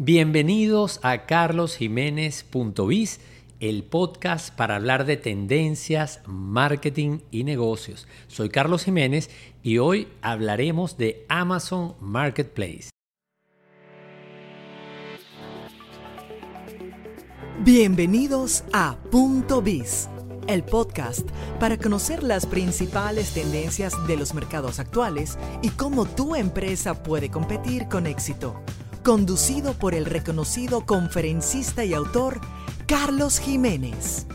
Bienvenidos a carlosjiménez.biz, el podcast para hablar de tendencias, marketing y negocios. Soy Carlos Jiménez y hoy hablaremos de Amazon Marketplace. Bienvenidos a Punto Biz, el podcast para conocer las principales tendencias de los mercados actuales y cómo tu empresa puede competir con éxito conducido por el reconocido conferencista y autor Carlos Jiménez.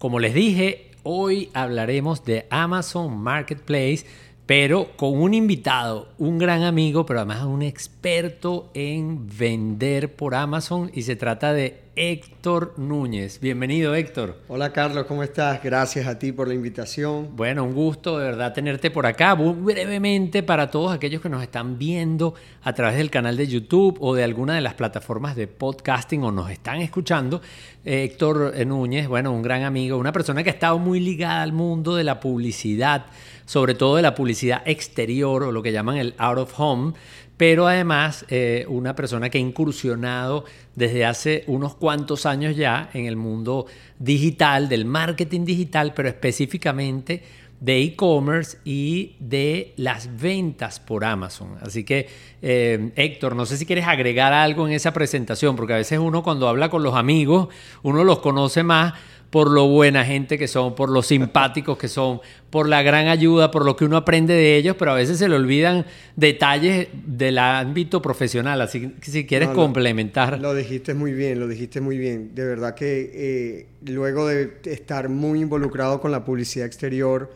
Como les dije, hoy hablaremos de Amazon Marketplace, pero con un invitado, un gran amigo, pero además un experto en vender por Amazon y se trata de Héctor Núñez. Bienvenido, Héctor. Hola, Carlos, ¿cómo estás? Gracias a ti por la invitación. Bueno, un gusto de verdad tenerte por acá. Muy brevemente, para todos aquellos que nos están viendo a través del canal de YouTube o de alguna de las plataformas de podcasting o nos están escuchando, Héctor Núñez, bueno, un gran amigo, una persona que ha estado muy ligada al mundo de la publicidad, sobre todo de la publicidad exterior o lo que llaman el out of home pero además eh, una persona que ha incursionado desde hace unos cuantos años ya en el mundo digital, del marketing digital, pero específicamente de e-commerce y de las ventas por Amazon. Así que, eh, Héctor, no sé si quieres agregar algo en esa presentación, porque a veces uno cuando habla con los amigos, uno los conoce más por lo buena gente que son, por lo simpáticos que son, por la gran ayuda, por lo que uno aprende de ellos, pero a veces se le olvidan detalles del ámbito profesional. Así que si quieres complementar. Lo dijiste muy bien, lo dijiste muy bien. De verdad que eh, luego de estar muy involucrado con la publicidad exterior,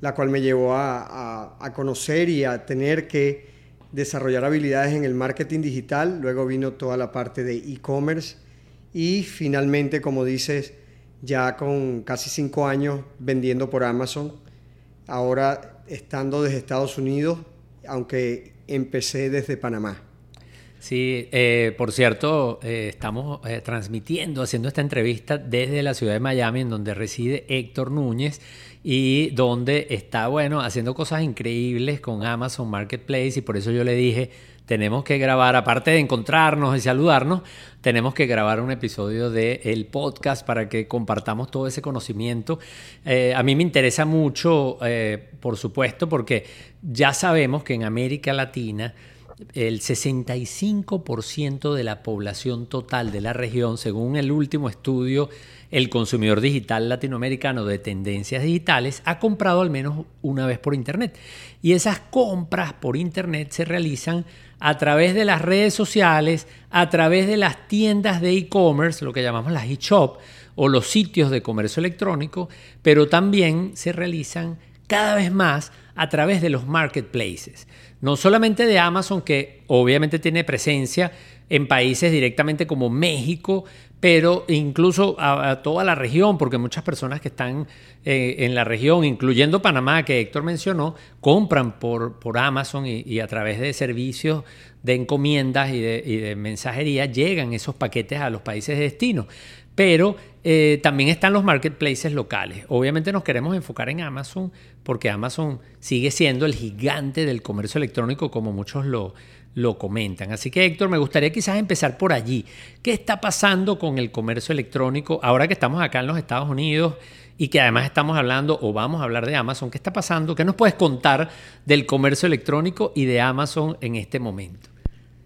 la cual me llevó a, a conocer y a tener que desarrollar habilidades en el marketing digital, luego vino toda la parte de e-commerce y finalmente, como dices, ya con casi cinco años vendiendo por Amazon, ahora estando desde Estados Unidos, aunque empecé desde Panamá. Sí, eh, por cierto, eh, estamos eh, transmitiendo, haciendo esta entrevista desde la ciudad de Miami, en donde reside Héctor Núñez y donde está, bueno, haciendo cosas increíbles con Amazon Marketplace y por eso yo le dije, tenemos que grabar, aparte de encontrarnos y saludarnos, tenemos que grabar un episodio del el podcast para que compartamos todo ese conocimiento. Eh, a mí me interesa mucho, eh, por supuesto, porque ya sabemos que en América Latina el 65% de la población total de la región, según el último estudio, el consumidor digital latinoamericano de tendencias digitales, ha comprado al menos una vez por Internet. Y esas compras por Internet se realizan a través de las redes sociales, a través de las tiendas de e-commerce, lo que llamamos las e-shop o los sitios de comercio electrónico, pero también se realizan cada vez más a través de los marketplaces. No solamente de Amazon, que obviamente tiene presencia en países directamente como México, pero incluso a, toda la región, porque muchas personas que están eh, en la región, incluyendo Panamá, que Héctor mencionó, compran por, por Amazon y, a través de servicios de encomiendas y de, mensajería llegan esos paquetes a los países de destino. Pero eh, también están los marketplaces locales. Obviamente nos queremos enfocar en Amazon porque Amazon sigue siendo el gigante del comercio electrónico como muchos lo, lo comentan. Así que Héctor, me gustaría quizás empezar por allí. ¿Qué está pasando con el comercio electrónico ahora que estamos acá en los Estados Unidos y que además estamos hablando o vamos a hablar de Amazon? ¿Qué está pasando? ¿Qué nos puedes contar del comercio electrónico y de Amazon en este momento?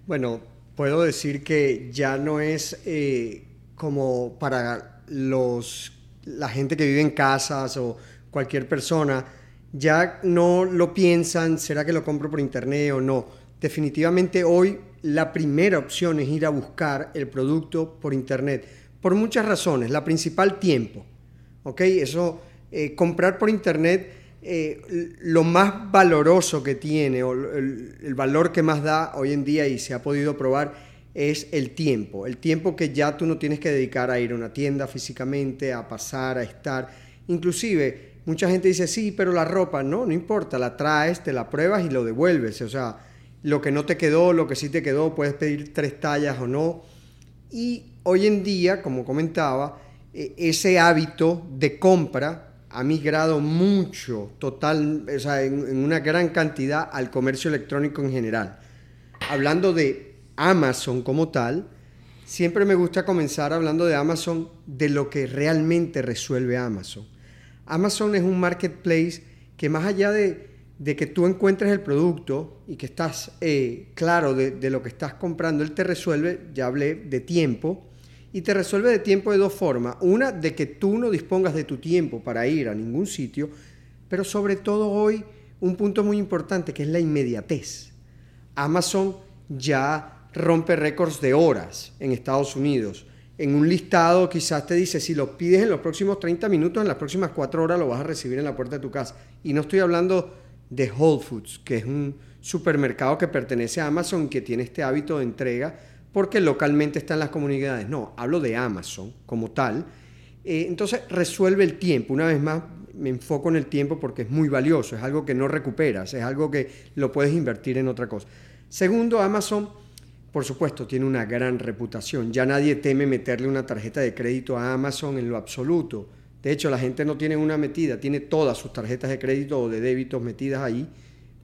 Bueno, puedo decir que ya no es eh, como para los, la gente que vive en casas o cualquier persona, ya no lo piensan, ¿será que lo compro por internet o no? Definitivamente hoy la primera opción es ir a buscar el producto por internet. Por muchas razones. La principal, tiempo. ¿Ok? Eso, eh, comprar por internet, eh, lo más valoroso que tiene, o el, el, valor que más da hoy en día y se ha podido probar, es el tiempo. El tiempo que ya tú no tienes que dedicar a ir a una tienda físicamente, a pasar, a estar. Inclusive, mucha gente dice, sí, pero la ropa, no, no importa, la traes, te la pruebas y lo devuelves. O sea, lo que no te quedó, lo que sí te quedó, puedes pedir tres tallas o no. Y hoy en día, como comentaba, e, ese hábito de compra ha migrado mucho, total, o sea, en, una gran cantidad al comercio electrónico en general. Hablando de Amazon como tal, siempre me gusta comenzar hablando de Amazon, de lo que realmente resuelve Amazon. Amazon es un marketplace que más allá de, que tú encuentres el producto y que estás eh, claro de, de lo que estás comprando, él te resuelve, ya hablé de tiempo, y te resuelve de tiempo de dos formas. Una, de que tú no dispongas de tu tiempo para ir a ningún sitio, pero sobre todo hoy un punto muy importante que es la inmediatez. Amazon ya rompe récords de horas en Estados Unidos. En un listado quizás te dice, si lo pides en los próximos 30 minutos, en las próximas 4 horas lo vas a recibir en la puerta de tu casa. Y no estoy hablando de Whole Foods, que es un supermercado que pertenece a Amazon que tiene este hábito de entrega porque localmente están las comunidades. No, hablo de Amazon como tal. Eh, entonces resuelve el tiempo. Una vez más, me enfoco en el tiempo porque es muy valioso, es algo que no recuperas, es algo que lo puedes invertir en otra cosa. Segundo, Amazon, por supuesto, tiene una gran reputación. Ya nadie teme meterle una tarjeta de crédito a Amazon en lo absoluto. De hecho, la gente no tiene una metida, tiene todas sus tarjetas de crédito o de débito metidas ahí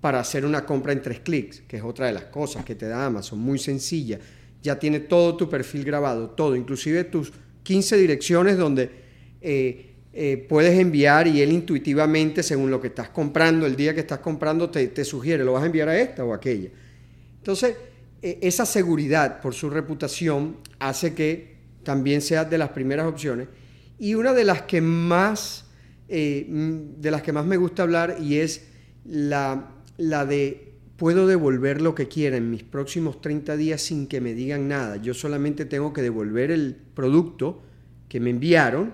para hacer una compra en tres clics, que es otra de las cosas que te da Amazon, muy sencilla ya tiene todo tu perfil grabado, todo, inclusive tus 15 direcciones donde eh, eh, puedes enviar y él intuitivamente, según lo que estás comprando, el día que estás comprando, te, sugiere, lo vas a enviar a esta o aquella. Entonces, e, esa seguridad por su reputación hace que también sea de las primeras opciones. Y una de las que más, eh, de las que más me gusta hablar y es la, la de puedo devolver lo que quiera en mis próximos 30 días sin que me digan nada. Yo solamente tengo que devolver el producto que me enviaron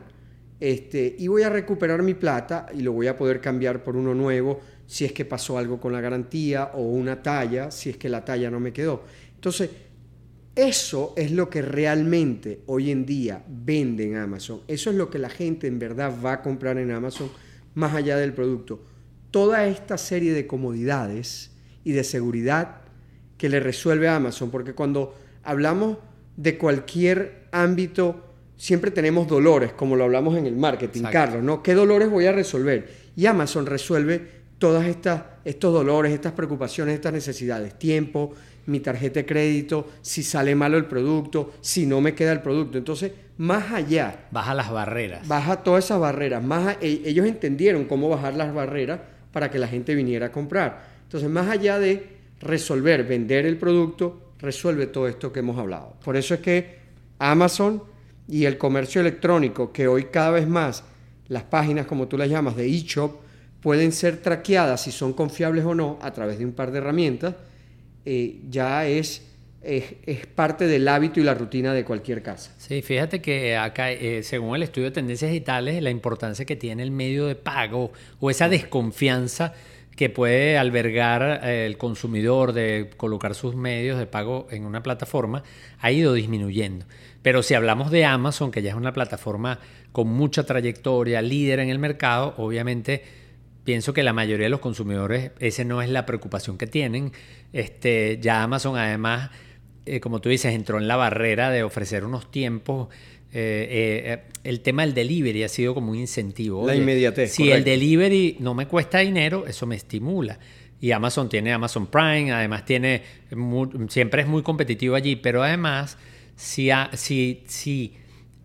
este, y voy a recuperar mi plata y lo voy a poder cambiar por uno nuevo si es que pasó algo con la garantía o una talla, si es que la talla no me quedó. Entonces, eso es lo que realmente hoy en día vende en Amazon. Eso es lo que la gente en verdad va a comprar en Amazon más allá del producto. Toda esta serie de comodidades y de seguridad que le resuelve a Amazon, porque cuando hablamos de cualquier ámbito, siempre tenemos dolores, como lo hablamos en el marketing, Carlos, ¿no? ¿Qué dolores voy a resolver? Y Amazon resuelve todas estas estos dolores, estas preocupaciones, estas necesidades, tiempo, mi tarjeta de crédito, si sale malo el producto, si no me queda el producto. Entonces, más allá. Baja las barreras. Baja todas esas barreras. Más e, ellos entendieron cómo bajar las barreras para que la gente viniera a comprar. Entonces, más allá de resolver, vender el producto, resuelve todo esto que hemos hablado. Por eso es que Amazon y el comercio electrónico, que hoy cada vez más las páginas, como tú las llamas, de eShop, pueden ser traqueadas si son confiables o no a través de un par de herramientas, eh, ya es, es, parte del hábito y la rutina de cualquier casa. Sí, fíjate que acá, eh, según el estudio de tendencias digitales, la importancia que tiene el medio de pago o esa desconfianza que puede albergar eh, el consumidor de colocar sus medios de pago en una plataforma ha ido disminuyendo. Pero si hablamos de Amazon, que ya es una plataforma con mucha trayectoria, líder en el mercado, obviamente pienso que la mayoría de los consumidores, esa no es la preocupación que tienen. Este, ya Amazon además, eh, como tú dices, entró en la barrera de ofrecer unos tiempos eh, eh, el tema del delivery ha sido como un incentivo. La inmediatez. Si el delivery no me cuesta dinero, eso me estimula. Y Amazon tiene Amazon Prime, además tiene, siempre es muy competitivo allí, pero además, si, si, si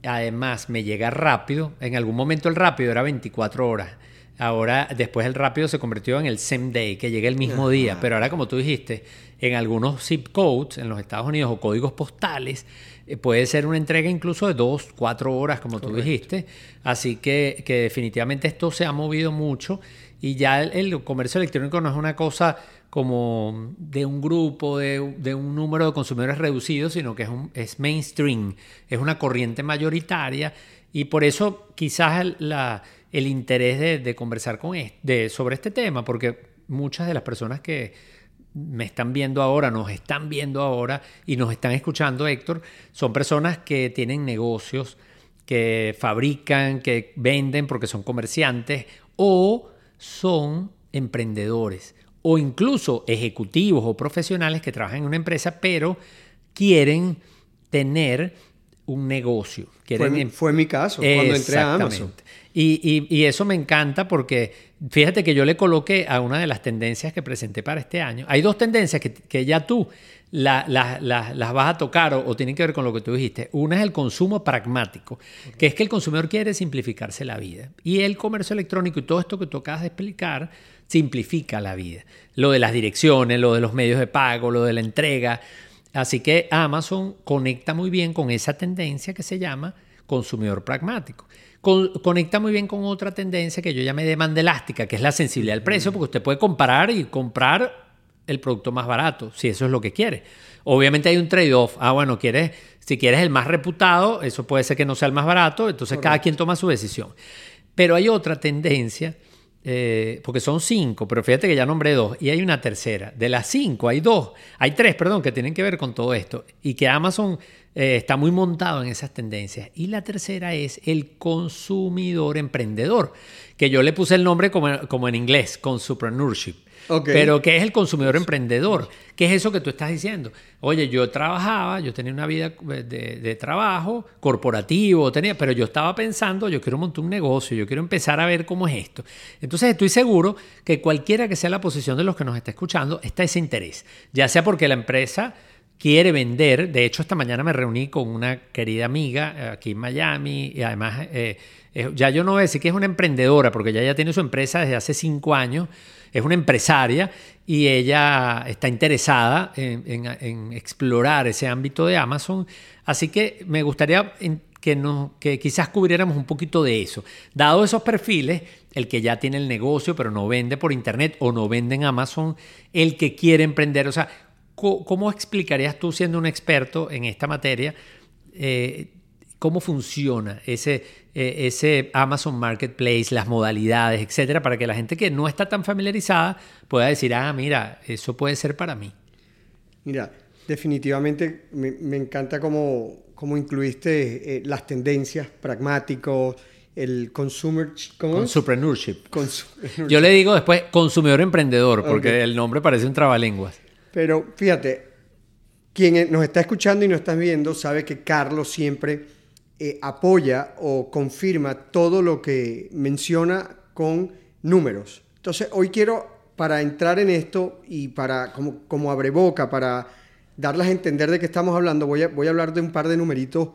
además me llega rápido, en algún momento el rápido era 24 horas. Ahora, después el rápido se convirtió en el same day, que llega el mismo día. Pero ahora, como tú dijiste, en algunos zip codes en los Estados Unidos o códigos postales, eh, puede ser una entrega incluso de dos, cuatro horas, como tú dijiste. Así que, que, definitivamente esto se ha movido mucho y ya el, comercio electrónico no es una cosa como de un grupo, de, un número de consumidores reducido, sino que es, un, es mainstream, es una corriente mayoritaria y por eso quizás la, el interés de, de conversar con de, sobre este tema, porque muchas de las personas que me están viendo ahora, nos están viendo ahora y nos están escuchando, Héctor, son personas que tienen negocios, que fabrican, que venden porque son comerciantes o son emprendedores o incluso ejecutivos o profesionales que trabajan en una empresa pero quieren tener un negocio. fue, mi caso cuando entré a Amazon. Y, y, eso me encanta porque fíjate que yo le coloqué a una de las tendencias que presenté para este año. Hay dos tendencias que, que ya tú las vas a tocar o, tienen que ver con lo que tú dijiste. Una es el consumo pragmático, que es que el consumidor quiere simplificarse la vida. Y el comercio electrónico y todo esto que tú acabas de explicar simplifica la vida. Lo de las direcciones, lo de los medios de pago, lo de la entrega. Así que Amazon conecta muy bien con esa tendencia que se llama consumidor pragmático. Conecta muy bien con otra tendencia que yo llamé demanda elástica, que es la sensibilidad al precio, porque usted puede comparar y comprar el producto más barato, si eso es lo que quiere. Obviamente hay un trade-off. Ah, bueno, quieres, si quieres el más reputado, eso puede ser que no sea el más barato, entonces cada quien toma su decisión. Pero hay otra tendencia, eh, porque son cinco, pero fíjate que ya nombré dos, y hay una tercera. De las cinco hay dos, hay tres, perdón, que tienen que ver con todo esto, y que Amazon eh, está muy montado en esas tendencias. Y la tercera es el consumidor emprendedor, que yo le puse el nombre como, como en inglés, consupreneurship. Pero ¿qué es el consumidor emprendedor? ¿Qué es eso que tú estás diciendo? Oye, yo trabajaba, yo tenía una vida de, trabajo corporativo, tenía, pero yo estaba pensando, yo quiero montar un negocio, yo quiero empezar a ver cómo es esto. Entonces estoy seguro que cualquiera que sea la posición de los que nos está escuchando, está ese interés, ya sea porque la empresa quiere vender. De hecho, esta mañana me reuní con una querida amiga eh, aquí en Miami y además eh, ya yo no voy a decir que es una emprendedora porque ya ya tiene su empresa desde hace cinco años es una empresaria y ella está interesada en, explorar ese ámbito de Amazon. Así que me gustaría que, quizás cubriéramos un poquito de eso. Dado esos perfiles, el que ya tiene el negocio pero no vende por internet o no vende en Amazon, el que quiere emprender, o sea, ¿cómo explicarías tú siendo un experto en esta materia? Eh, cómo funciona ese, eh, ese Amazon Marketplace, las modalidades, etcétera, para que la gente que no está tan familiarizada pueda decir, ah, mira, eso puede ser para mí. Mira, definitivamente me, encanta cómo, cómo incluiste eh, las tendencias, pragmáticos, el consumer... Consumership. Yo le digo después consumidor emprendedor, porque el nombre parece un trabalenguas. Pero fíjate, quien nos está escuchando y nos está viendo sabe que Carlos siempre eh, apoya o confirma todo lo que menciona con números. Entonces, hoy quiero, para entrar en esto y para, como, como abre boca, para darles a entender de qué estamos hablando, voy a, voy a hablar de un par de numeritos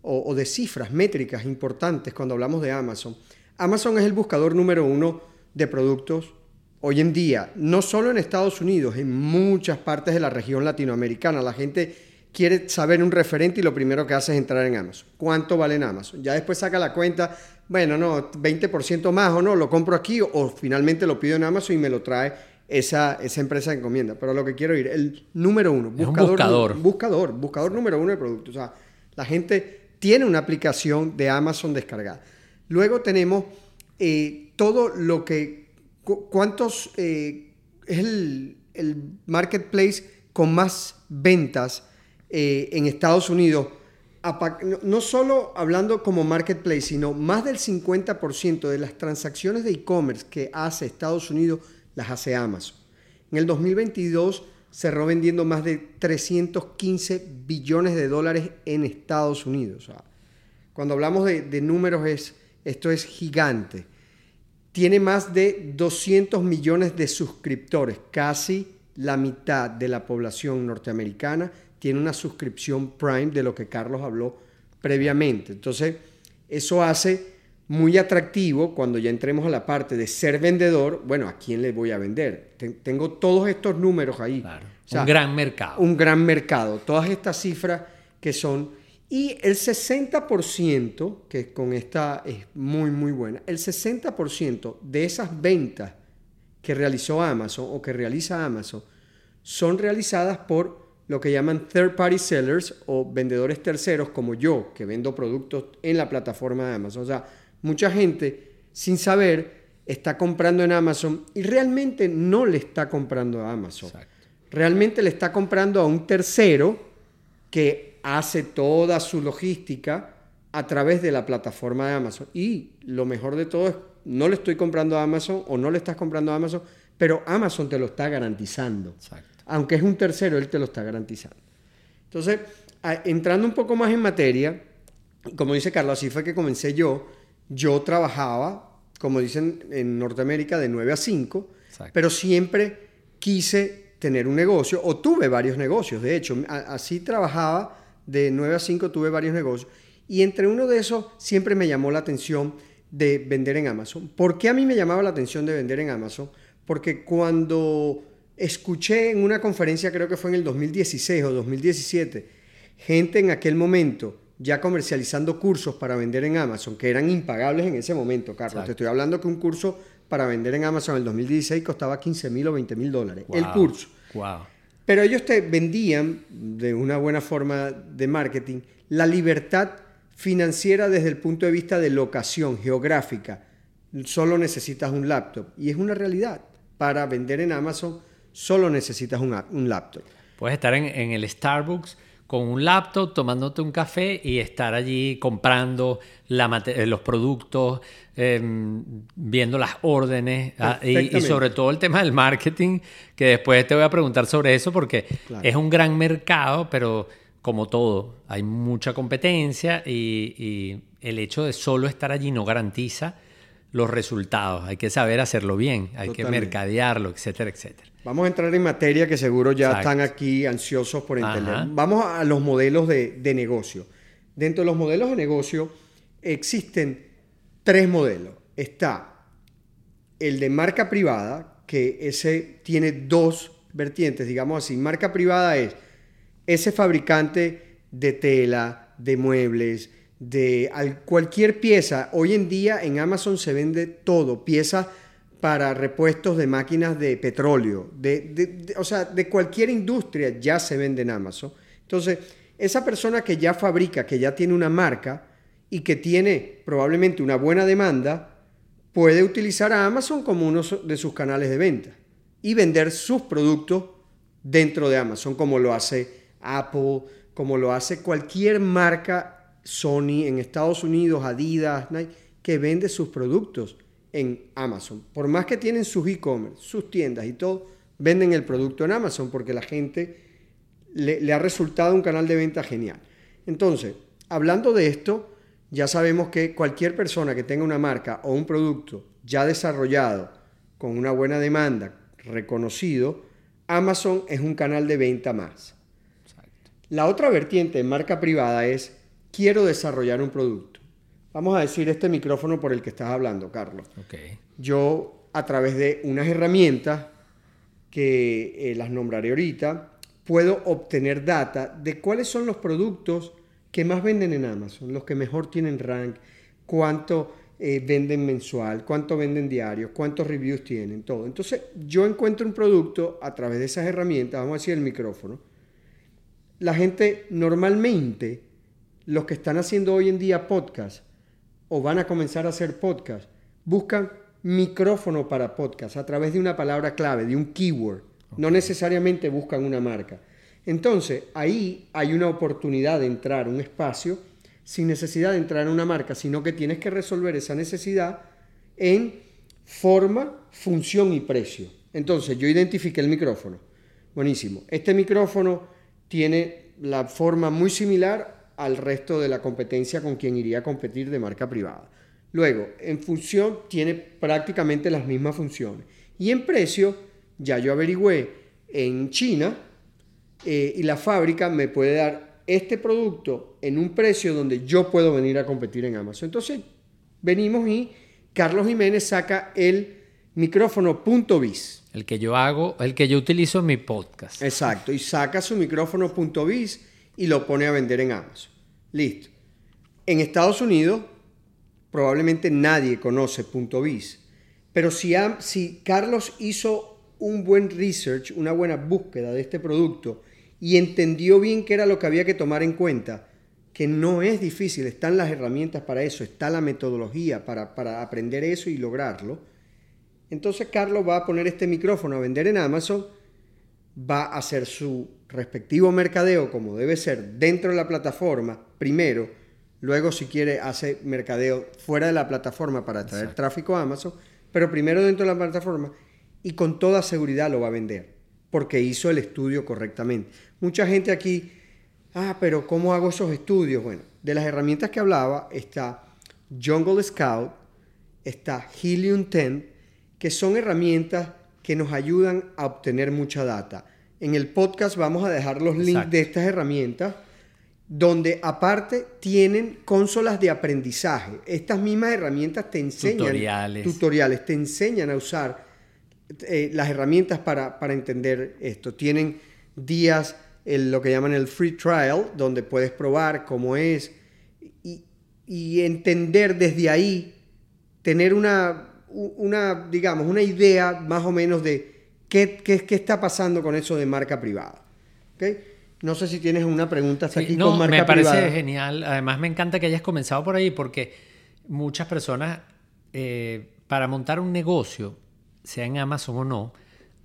o, o de cifras, métricas importantes cuando hablamos de Amazon. Amazon es el buscador número uno de productos hoy en día, no solo en Estados Unidos, en muchas partes de la región latinoamericana. La gente quiere saber un referente y lo primero que hace es entrar en Amazon. ¿Cuánto vale en Amazon? Ya después saca la cuenta, bueno, no, 20% más o no, lo compro aquí o, finalmente lo pido en Amazon y me lo trae esa, esa empresa de encomienda. Pero lo que quiero ir, el número uno, buscador, buscador. buscador, buscador número uno de productos. O sea, la gente tiene una aplicación de Amazon descargada. Luego tenemos eh, todo lo que, cuántos, eh, es el, el marketplace con más ventas eh, en Estados Unidos, no solo hablando como marketplace, sino más del 50% de las transacciones de e-commerce que hace Estados Unidos las hace Amazon. En el 2022 cerró vendiendo más de 315 billones de dólares en Estados Unidos. cuando hablamos de, de números, es, esto es gigante. Tiene más de 200 millones de suscriptores, casi la mitad de la población norteamericana tiene una suscripción Prime de lo que Carlos habló previamente. Entonces, eso hace muy atractivo cuando ya entremos a la parte de ser vendedor. Bueno, ¿a quién le voy a vender? tengo todos estos números ahí. un gran mercado. Un gran mercado. Todas estas cifras que son... Y el 60%, que con esta es muy, muy buena, el 60% de esas ventas que realizó Amazon o que realiza Amazon son realizadas por lo que llaman third party sellers o vendedores terceros como yo, que vendo productos en la plataforma de Amazon. O sea, mucha gente sin saber está comprando en Amazon y realmente no le está comprando a Amazon. Realmente le está comprando a un tercero que hace toda su logística a través de la plataforma de Amazon. Y lo mejor de todo es, no le estoy comprando a Amazon o no le estás comprando a Amazon, pero Amazon te lo está garantizando. Exacto aunque es un tercero, él te lo está garantizando. Entonces, entrando un poco más en materia, como dice Carlos, así fue que comencé yo, yo trabajaba, como dicen en Norteamérica, de 9 a 5, Exacto. pero siempre quise tener un negocio, o tuve varios negocios, de hecho, así trabajaba de 9 a 5, tuve varios negocios, y entre uno de esos siempre me llamó la atención de vender en Amazon. ¿Por qué a mí me llamaba la atención de vender en Amazon? Porque cuando escuché en una conferencia, creo que fue en el 2016 o 2017, gente en aquel momento ya comercializando cursos para vender en Amazon, que eran impagables en ese momento, Carlos. Exacto. Te estoy hablando que un curso para vender en Amazon en el 2016 costaba 15 mil o 20 mil dólares. El curso. Wow. Pero ellos te vendían, de una buena forma de marketing, la libertad financiera desde el punto de vista de locación geográfica. Solo necesitas un laptop. Y es una realidad. Para vender en Amazon, solo necesitas un, un laptop. Puedes estar en, en el Starbucks con un laptop, tomándote un café y estar allí comprando la eh, los productos, em, viendo las órdenes ah, y- sobre todo el tema del marketing, que después te voy a preguntar sobre eso porque Claro. es un gran mercado, pero como todo, hay mucha competencia y, y el hecho de solo estar allí no garantiza los resultados. Hay que saber hacerlo bien, hay que mercadearlo, etcétera, etcétera. Vamos a entrar en materia que seguro ya Exacto. están aquí ansiosos por entender. Ajá. Vamos a los modelos de, de negocio. Dentro de los modelos de negocio existen tres modelos. Está el de marca privada, que ese tiene dos vertientes, digamos así. Marca privada es ese fabricante de tela, de muebles, de al- cualquier pieza. Hoy en día en Amazon se vende todo, piezas para repuestos de máquinas de petróleo, de, o sea, de cualquier industria ya se vende en Amazon. Entonces, esa persona que ya fabrica, que ya tiene una marca y que tiene probablemente una buena demanda, puede utilizar a Amazon como uno de sus canales de venta y vender sus productos dentro de Amazon, como lo hace Apple, como lo hace cualquier marca Sony en Estados Unidos, Adidas, Nike, que vende sus productos en Amazon. Por más que tienen sus e-commerce, sus tiendas y todo, venden el producto en Amazon porque la gente le, le ha resultado un canal de venta genial. Entonces, hablando de esto, ya sabemos que cualquier persona que tenga una marca o un producto ya desarrollado, con una buena demanda, reconocido, Amazon es un canal de venta más. La otra vertiente en marca privada es, quiero desarrollar un producto. Vamos a decir este micrófono por el que estás hablando, Carlos Ok. yo a través de unas herramientas que eh, las nombraré ahorita, puedo obtener data de cuáles son los productos que más venden en Amazon, los que mejor tienen rank, cuánto eh, venden mensual, cuánto venden diario, cuántos reviews tienen, todo. Entonces yo encuentro un producto a través de esas herramientas, vamos a decir el micrófono. La gente normalmente, los que están haciendo hoy en día podcast, o van a comenzar a hacer podcast, buscan micrófono para podcast a través de una palabra clave, de un keyword. No necesariamente buscan una marca. Entonces, ahí hay una oportunidad de entrar a un espacio sin necesidad de entrar a una marca, sino que tienes que resolver esa necesidad en forma, función y precio. Entonces, yo identifiqué el micrófono. Buenísimo. Este micrófono tiene la forma muy similar al resto de la competencia con quien iría a competir de marca privada. Luego, en función tiene prácticamente las mismas funciones. Y en precio, ya yo averigüé en China eh, y la fábrica me puede dar este producto en un precio donde yo puedo venir a competir en Amazon. Entonces, venimos y Carlos Jiménez saca el micrófono punto .biz. El que yo hago, el que yo utilizo en mi podcast. Exacto, y saca su micrófono punto .biz y lo pone a vender en Amazon. Listo. En Estados Unidos probablemente nadie conoce punto .biz, pero si, si Carlos hizo un buen research, una buena búsqueda de este producto y entendió bien qué era lo que había que tomar en cuenta, que no es difícil, están las herramientas para eso, está la metodología para, para aprender eso y lograrlo, entonces Carlos va a poner este micrófono a vender en Amazon, va a hacer su respectivo mercadeo como debe ser dentro de la plataforma primero, luego si quiere hace mercadeo fuera de la plataforma para traer tráfico a Amazon, pero primero dentro de la plataforma y con toda seguridad lo va a vender porque hizo el estudio correctamente. Mucha gente aquí, ah, pero ¿cómo hago esos estudios? Bueno, de las herramientas que hablaba está Jungle Scout, está Helium 10, que son herramientas que nos ayudan a obtener mucha data. En el podcast vamos a dejar los links de estas herramientas, donde aparte tienen consolas de aprendizaje. Estas mismas herramientas te enseñan tutoriales, tutoriales te enseñan a usar eh, las herramientas para, para, entender esto. Tienen días, lo que llaman el free trial, donde puedes probar cómo es y, y entender desde ahí, tener una, una, digamos, una idea más o menos de ¿Qué, qué, qué está pasando con eso de marca privada? ¿Okay? No sé si tienes una pregunta hasta aquí con marca privada. Me parece genial. Además, me encanta que hayas comenzado por ahí porque muchas personas, eh, para montar un negocio, sea en Amazon o no,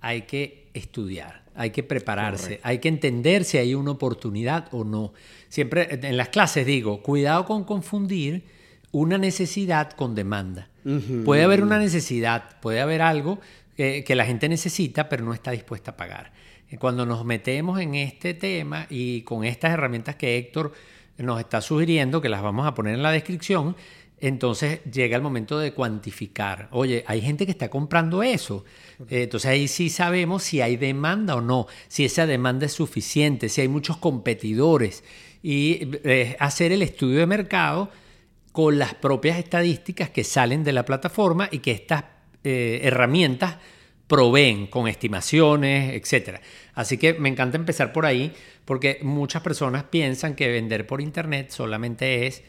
hay que estudiar, hay que prepararse, Correcto. hay que entender si hay una oportunidad o no. Siempre en las clases digo, cuidado con confundir una necesidad con demanda. Uh -huh. Puede haber una necesidad, puede haber algo que, que la gente necesita, pero no está dispuesta a pagar. Cuando nos metemos en este tema y con estas herramientas que Héctor nos está sugiriendo, que las vamos a poner en la descripción, entonces llega el momento de cuantificar. Oye, hay gente que está comprando eso. Eh, entonces ahí sí sabemos si hay demanda o no, si esa demanda es suficiente, si hay muchos competidores. Y eh, hacer el estudio de mercado con las propias estadísticas que salen de la plataforma y que estas eh, herramientas proveen con estimaciones, etc. Así que me encanta empezar por ahí porque muchas personas piensan que vender por internet solamente es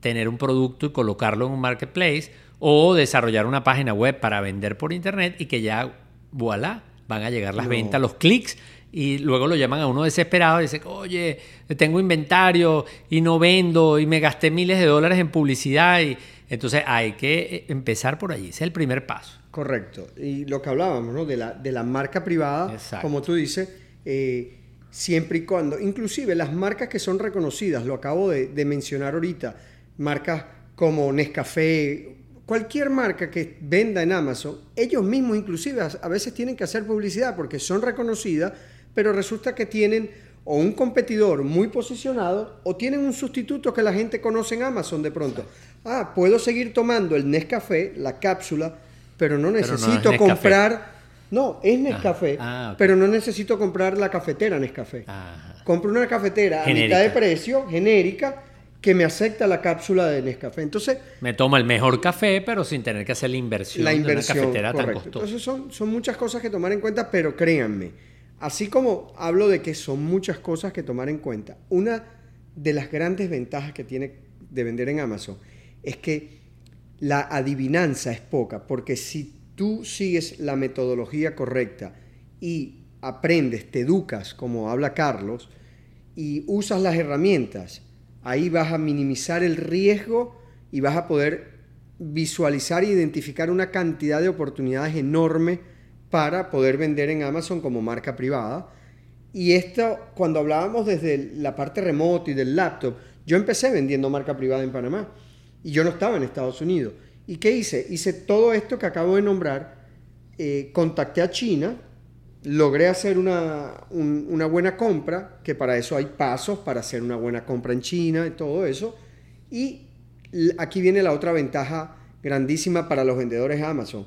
tener un producto y colocarlo en un marketplace o desarrollar una página web para vender por internet y que ya, voilà, van a llegar las no. ventas, los clics y luego lo llaman a uno desesperado y dice, oye, tengo inventario y no vendo y me gasté miles de dólares en publicidad y entonces hay que empezar por allí, ese es el primer paso. Correcto. Y lo que hablábamos, ¿no? De la, de la marca privada, Exacto. como tú dices, eh, siempre y cuando, inclusive las marcas que son reconocidas, lo acabo de, de mencionar ahorita, marcas como Nescafé, cualquier marca que venda en Amazon, ellos mismos inclusive a veces tienen que hacer publicidad porque son reconocidas, pero resulta que tienen o un competidor muy posicionado o tienen un sustituto que la gente conoce en Amazon de pronto. Ah, puedo seguir tomando el Nescafé, la cápsula, pero no necesito pero no comprar... No, es Nescafé, ah, ah, okay. pero no necesito comprar la cafetera Nescafé. Ajá. Compro una cafetera genérica. a mitad de precio, genérica, que me acepta la cápsula de Nescafé. Entonces... Me toma el mejor café, pero sin tener que hacer la inversión, la inversión de una cafetera correcto. tan costosa. Entonces son, son muchas cosas que tomar en cuenta, pero créanme, así como hablo de que son muchas cosas que tomar en cuenta, una de las grandes ventajas que tiene de vender en Amazon es que la adivinanza es poca, porque si tú sigues la metodología correcta y aprendes, te educas, como habla Carlos, y usas las herramientas, ahí vas a minimizar el riesgo y vas a poder visualizar e identificar una cantidad de oportunidades enorme para poder vender en Amazon como marca privada. Y esto, cuando hablábamos desde la parte remota y del laptop, yo empecé vendiendo marca privada en Panamá y yo no estaba en Estados Unidos. ¿Y qué hice? Hice todo esto que acabo de nombrar, eh, contacté a China, logré hacer una, un, una, buena compra, que para eso hay pasos para hacer una buena compra en China y todo eso. Y aquí viene la otra ventaja grandísima para los vendedores Amazon.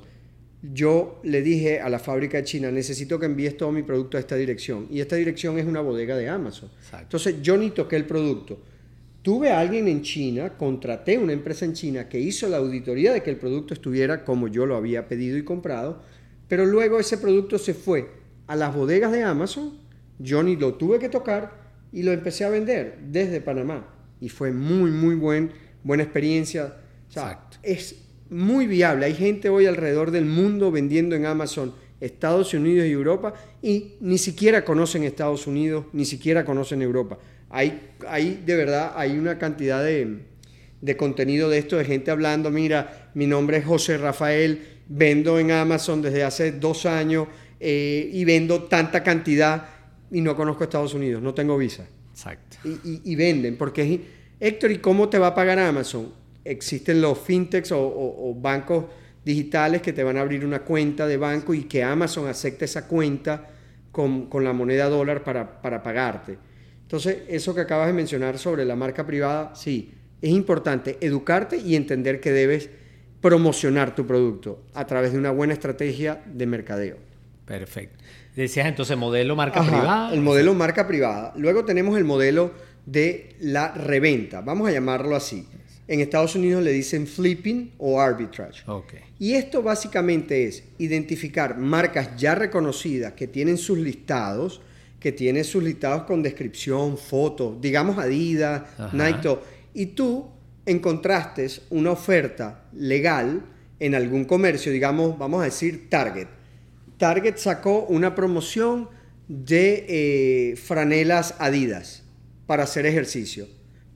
Yo le dije a la fábrica de China, necesito que envíes todo mi producto a esta dirección. Y esta dirección es una bodega de Amazon. Exacto. Entonces yo ni toqué el producto. Tuve a alguien en China, contraté una empresa en China que hizo la auditoría de que el producto estuviera como yo lo había pedido y comprado, pero luego ese producto se fue a las bodegas de Amazon, yo ni lo tuve que tocar y lo empecé a vender desde Panamá. Y fue muy, muy buen, buena experiencia. O sea, Exacto. es muy viable. Hay gente hoy alrededor del mundo vendiendo en Amazon Estados Unidos y Europa y ni siquiera conocen Estados Unidos, ni siquiera conocen Europa. Hay, hay de verdad, hay una cantidad de, de contenido de esto, de gente hablando, mira, mi nombre es José Rafael, vendo en Amazon desde hace dos años eh, y vendo tanta cantidad y no conozco Estados Unidos, no tengo visa. Exacto. Y, y, y venden, porque es, Héctor, ¿y cómo te va a pagar Amazon? Existen los fintechs o, o, o, bancos digitales que te van a abrir una cuenta de banco y que Amazon acepte esa cuenta con, con la moneda dólar para, para pagarte. Entonces, eso que acabas de mencionar sobre la marca privada, sí, es importante educarte y entender que debes promocionar tu producto a través de una buena estrategia de mercadeo. Perfecto. Decías entonces modelo marca privada. El modelo marca privada. Luego tenemos el modelo de la reventa, vamos a llamarlo así. En Estados Unidos le dicen flipping o arbitrage. Okay. Y esto básicamente es identificar marcas ya reconocidas que tienen sus listados, que tienen sus listados con descripción, fotos, digamos Adidas, Nike, y tú encontraste una oferta legal en algún comercio, digamos, vamos a decir Target. Target sacó una promoción de eh, franelas Adidas para hacer ejercicio.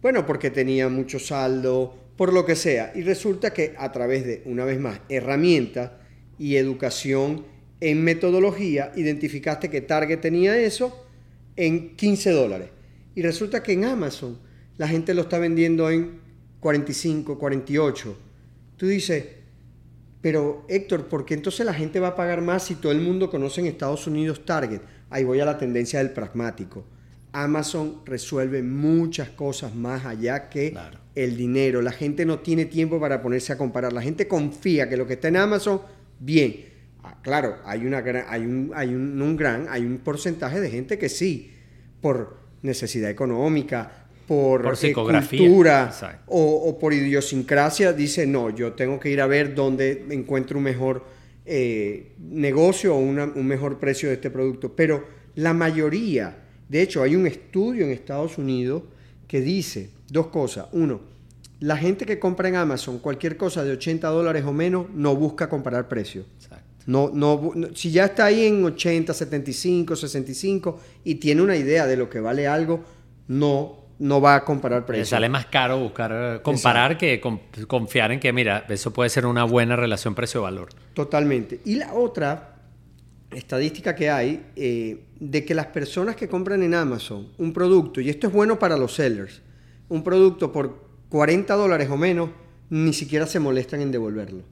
Bueno, porque tenía mucho saldo, por lo que sea. Y resulta que a través de, una vez más, herramientas y educación en metodología, identificaste que Target tenía eso en 15 dólares. Y resulta que en Amazon la gente lo está vendiendo en 45, 48. Tú dices, pero Héctor, ¿por qué entonces la gente va a pagar más si todo el mundo conoce en Estados Unidos Target? Ahí voy a la tendencia del pragmático. Amazon resuelve muchas cosas más allá que el dinero. La gente no tiene tiempo para ponerse a comparar. La gente confía que lo que está en Amazon, bien. Ah, claro, hay, una hay, un, hay un, gran, hay un porcentaje de gente que sí, por necesidad económica, por, eh, cultura o, por idiosincrasia, dice, no, yo tengo que ir a ver dónde encuentro un mejor eh, negocio o un mejor precio de este producto. Pero la mayoría de hecho, hay un estudio en Estados Unidos que dice dos cosas. Uno, la gente que compra en Amazon cualquier cosa de 80 dólares o menos no busca comparar precios. No, no, si ya está ahí en 80, 75, 65 y tiene una idea de lo que vale algo, no, no va a comparar precios. Le sale más caro buscar comparar que confiar en que, mira, eso puede ser una buena relación precio-valor. Totalmente. Y la otra estadística que hay eh, de que las personas que compran en Amazon un producto, y esto es bueno para los sellers, un producto por 40 dólares o menos, ni siquiera se molestan en devolverlo.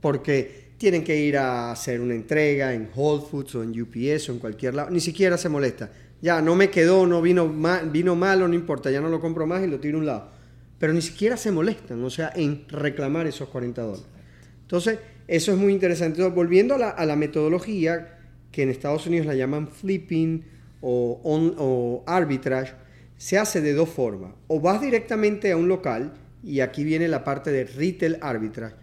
Porque tienen que ir a hacer una entrega en Whole Foods o en UPS o en cualquier lado, ni siquiera se molesta. Ya, no me quedó, no vino, mal, vino malo, no importa, ya no lo compro más y lo tiro a un lado. Pero ni siquiera se molestan, o sea, en reclamar esos 40 dólares. Entonces, eso es muy interesante. volviendo a la, metodología, que en Estados Unidos la llaman flipping o, o arbitrage, se hace de dos formas. O vas directamente a un local, y aquí viene la parte de retail arbitrage.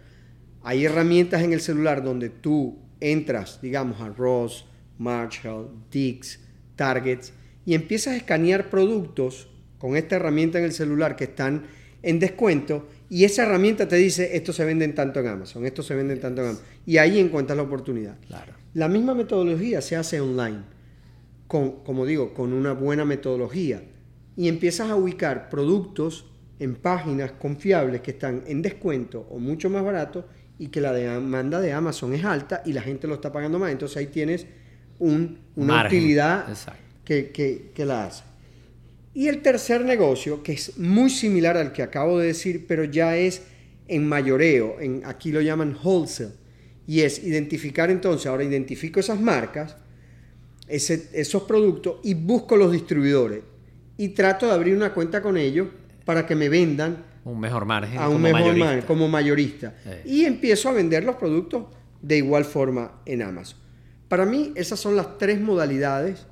Hay herramientas en el celular donde tú entras, digamos, a Ross, Marshall, Dix, Targets, y empiezas a escanear productos con esta herramienta en el celular que están en descuento y esa herramienta te dice, esto se vende tanto en Amazon, esto se vende tanto en Amazon. Y ahí encuentras la oportunidad. Claro. La misma metodología se hace online, con, como digo, con una buena metodología. Y empiezas a ubicar productos en páginas confiables que están en descuento o mucho más barato y que la demanda de Amazon es alta y la gente lo está pagando más. Entonces ahí tienes una utilidad que, que, que la hace. Y el tercer negocio, que es muy similar al que acabo de decir, pero ya es en mayoreo, en, aquí lo llaman wholesale, y es identificar entonces, ahora identifico esas marcas, esos productos y busco los distribuidores. Y trato de abrir una cuenta con ellos para que me vendan un mejor margen a un mejor margen como mayorista. Y empiezo a vender los productos de igual forma en Amazon. Para mí esas son las tres modalidades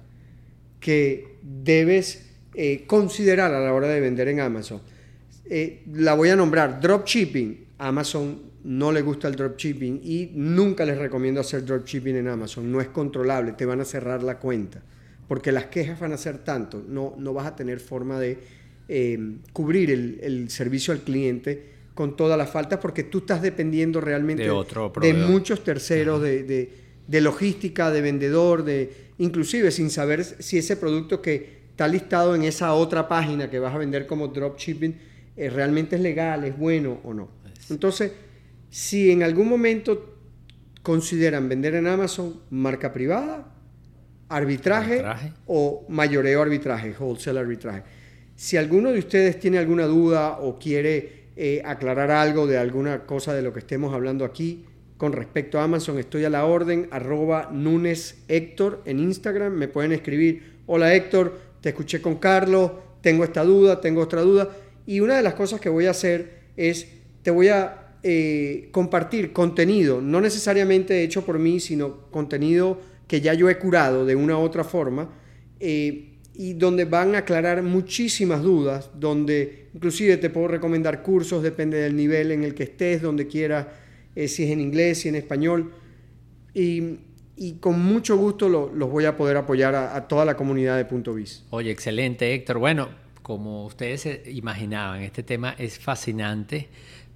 que debes eh, considerar a la hora de vender en Amazon. Eh, la voy a nombrar dropshipping. Amazon no le gusta el dropshipping y nunca les recomiendo hacer dropshipping en Amazon. No es controlable, te van a cerrar la cuenta. Porque las quejas van a ser tanto, no, no vas a tener forma de eh, cubrir el, servicio al cliente con todas las faltas porque tú estás dependiendo realmente de, muchos terceros, de, de, logística, de vendedor, de inclusive sin saber si ese producto que está listado en esa otra página que vas a vender como dropshipping, eh, realmente es legal, es bueno o no. Entonces, si en algún momento consideran vender en Amazon marca privada, arbitraje, o mayoreo arbitraje, wholesale arbitraje. Si alguno de ustedes tiene alguna duda o quiere eh, aclarar algo de alguna cosa de lo que estemos hablando aquí con respecto a Amazon, estoy a la orden, arroba Nunes Héctor en Instagram, me pueden escribir, hola Héctor, te escuché con Carlos, tengo esta duda, tengo otra duda, Y una de las cosas que voy a hacer es, te voy a eh, compartir contenido, no necesariamente hecho por mí, sino contenido que ya yo he curado de una u otra forma, eh, y donde van a aclarar muchísimas dudas, donde inclusive te puedo recomendar cursos, depende del nivel en el que estés, donde quieras, eh, si es en inglés, si en español, y, con mucho gusto los voy a poder apoyar a, a toda la comunidad de Punto Biz. Oye, excelente Héctor. Bueno, como ustedes imaginaban, este tema es fascinante.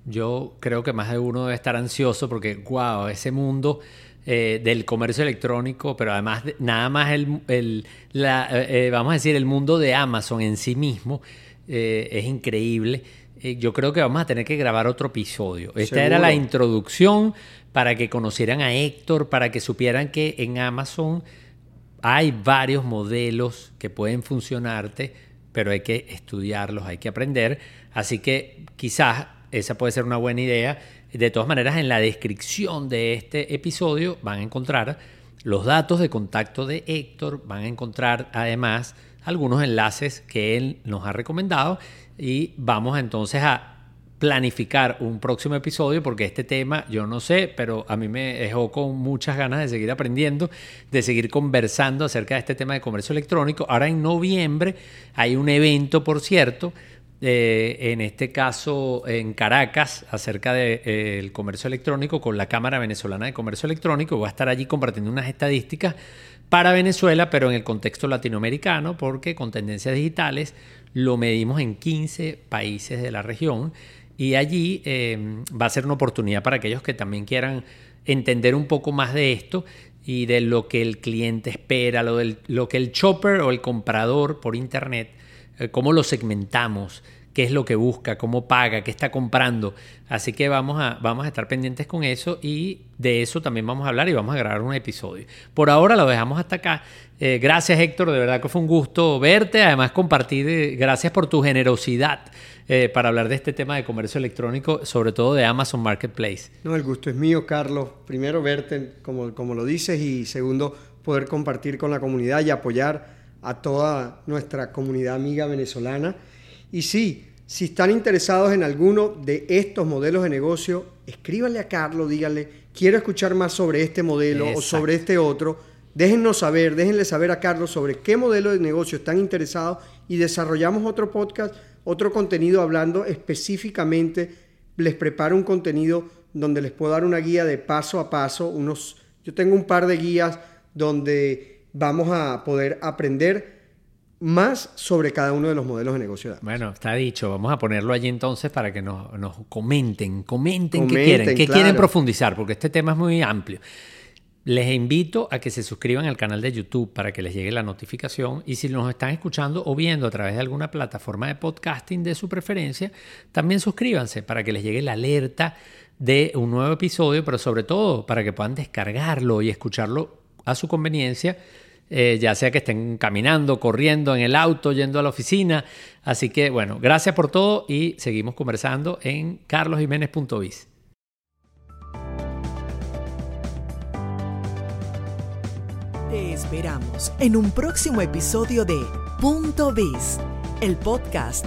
Yo creo que más de uno debe estar ansioso porque, wow, ese mundo eh, del comercio electrónico, pero además nada más el, la, eh, vamos a decir, el mundo de Amazon en sí mismo eh, es increíble. yo creo que vamos a tener que grabar otro episodio. Esta era la introducción para que conocieran a Héctor, para que supieran que en Amazon hay varios modelos que pueden funcionarte pero hay que estudiarlos, hay que aprender. Así que quizás esa puede ser una buena idea. De todas maneras, en la descripción de este episodio van a encontrar los datos de contacto de Héctor, van a encontrar además algunos enlaces que él nos ha recomendado y vamos entonces a planificar un próximo episodio porque este tema yo no sé, pero a mí me dejó con muchas ganas de seguir aprendiendo, de seguir conversando acerca de este tema de comercio electrónico. Ahora en noviembre hay un evento, por cierto, eh, en este caso en Caracas, acerca del de, eh, comercio electrónico con la Cámara Venezolana de Comercio Electrónico. Voy a estar allí compartiendo unas estadísticas para Venezuela, pero en el contexto latinoamericano, porque con tendencias digitales lo medimos en 15 países de la región y allí eh, va a ser una oportunidad para aquellos que también quieran entender un poco más de esto y de lo que el cliente espera, lo, del, lo que el chopper o el comprador por internet, eh, cómo lo segmentamos, qué es lo que busca, cómo paga, qué está comprando. Así que vamos a, vamos a estar pendientes con eso y de eso también vamos a hablar y vamos a grabar un episodio. Por ahora lo dejamos hasta acá. Eh, gracias Héctor, de verdad que fue un gusto verte, además compartir, gracias por tu generosidad eh, para hablar de este tema de comercio electrónico, sobre todo de Amazon Marketplace. No, el gusto es mío, Carlos. Primero, verte como, como lo dices y segundo, poder compartir con la comunidad y apoyar a toda nuestra comunidad amiga venezolana. Y sí, si están interesados en alguno de estos modelos de negocio, escríbanle a Carlos, díganle, quiero escuchar más sobre este modelo o sobre este otro. Déjennos saber, déjenle saber a Carlos sobre qué modelo de negocio están interesados y desarrollamos otro podcast otro contenido hablando específicamente, les preparo un contenido donde les puedo dar una guía de paso a paso, unos, yo tengo un par de guías donde vamos a poder aprender más sobre cada uno de los modelos de negocio. Bueno, está dicho. Vamos a ponerlo allí entonces para que nos, comenten, comenten, qué quieren, qué quieren profundizar, porque este tema es muy amplio. Les invito a que se suscriban al canal de YouTube para que les llegue la notificación y si nos están escuchando o viendo a través de alguna plataforma de podcasting de su preferencia, también suscríbanse para que les llegue la alerta de un nuevo episodio, pero sobre todo para que puedan descargarlo y escucharlo a su conveniencia, eh, ya sea que estén caminando, corriendo en el auto, yendo a la oficina. Así que bueno, gracias por todo y seguimos conversando en carlosjiménez.biz. Te esperamos en un próximo episodio de Punto Biz, el podcast